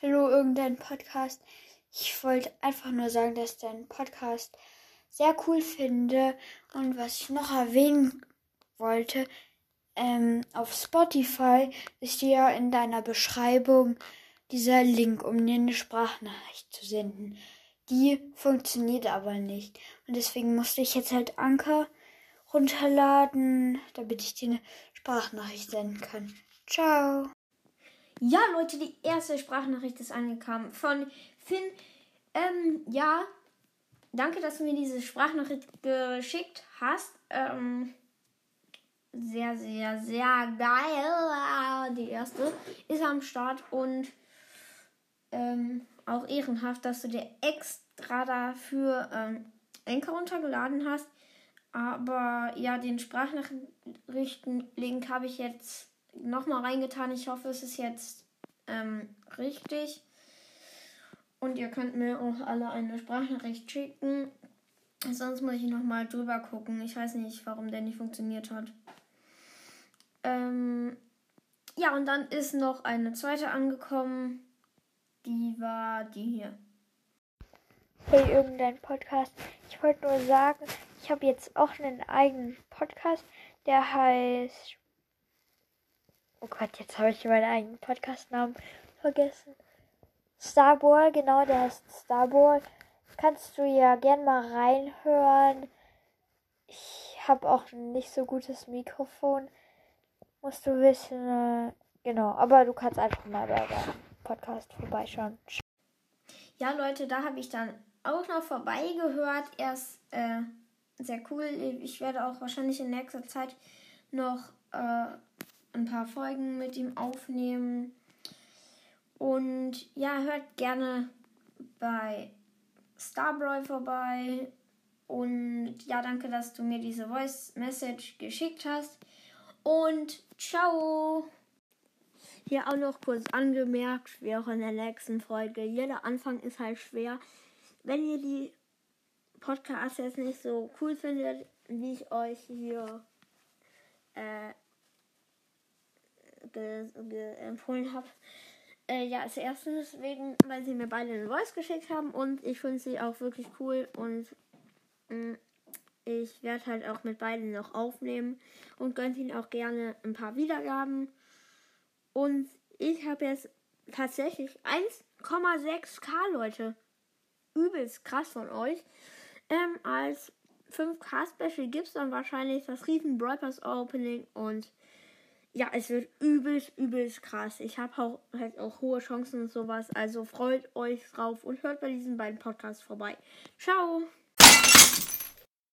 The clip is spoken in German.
Hallo, irgendein Podcast. Ich wollte einfach nur sagen, dass ich deinen Podcast sehr cool finde. Und was ich noch erwähnen wollte, ähm, auf Spotify ist ja in deiner Beschreibung dieser Link, um dir eine Sprachnachricht zu senden. Die funktioniert aber nicht. Und deswegen musste ich jetzt halt Anker runterladen, damit ich dir eine Sprachnachricht senden kann. Ciao. Ja, Leute, die erste Sprachnachricht ist angekommen von Finn. Ähm, ja, danke, dass du mir diese Sprachnachricht geschickt hast. Ähm, sehr, sehr, sehr geil. Die erste ist am Start und ehrenhaft, dass du dir extra dafür ähm, Enker runtergeladen hast. Aber ja, den Sprachnachrichten-Link habe ich jetzt nochmal reingetan. Ich hoffe, es ist jetzt ähm, richtig. Und ihr könnt mir auch alle eine Sprachnachricht schicken. Sonst muss ich nochmal drüber gucken. Ich weiß nicht, warum der nicht funktioniert hat. Ähm, ja, und dann ist noch eine zweite angekommen. Die war die hier. Hey, irgendein Podcast. Ich wollte nur sagen, ich habe jetzt auch einen eigenen Podcast, der heißt. Oh Gott, jetzt habe ich meinen eigenen Podcastnamen vergessen. Starboy, genau, der heißt Starboy. Kannst du ja gern mal reinhören. Ich habe auch ein nicht so gutes Mikrofon. Musst du wissen. Äh, genau, aber du kannst einfach mal bei deinem Podcast vorbeischauen. Ja, Leute, da habe ich dann auch noch vorbeigehört. Er ist äh, sehr cool. Ich werde auch wahrscheinlich in nächster Zeit noch äh, ein paar Folgen mit ihm aufnehmen. Und ja, hört gerne bei Starbroy vorbei. Und ja, danke, dass du mir diese Voice Message geschickt hast. Und ciao! Hier auch noch kurz angemerkt, wie auch in der nächsten Folge. Jeder Anfang ist halt schwer. Wenn ihr die Podcasts jetzt nicht so cool findet, wie ich euch hier äh, empfohlen habe, äh, ja, als erstes wegen, weil sie mir beide eine Voice geschickt haben und ich finde sie auch wirklich cool und mh, mm, ich werde halt auch mit beiden noch aufnehmen und gönnt ihnen auch gerne ein paar Wiedergaben. Und ich habe jetzt tatsächlich 1,6k Leute. Übelst krass von euch. Ähm, als 5k Special gibt es dann wahrscheinlich das riesen Brawl Opening und ja, es wird übelst, übelst krass. Ich habe auch, halt auch hohe Chancen und sowas. Also freut euch drauf und hört bei diesen beiden Podcasts vorbei. Ciao!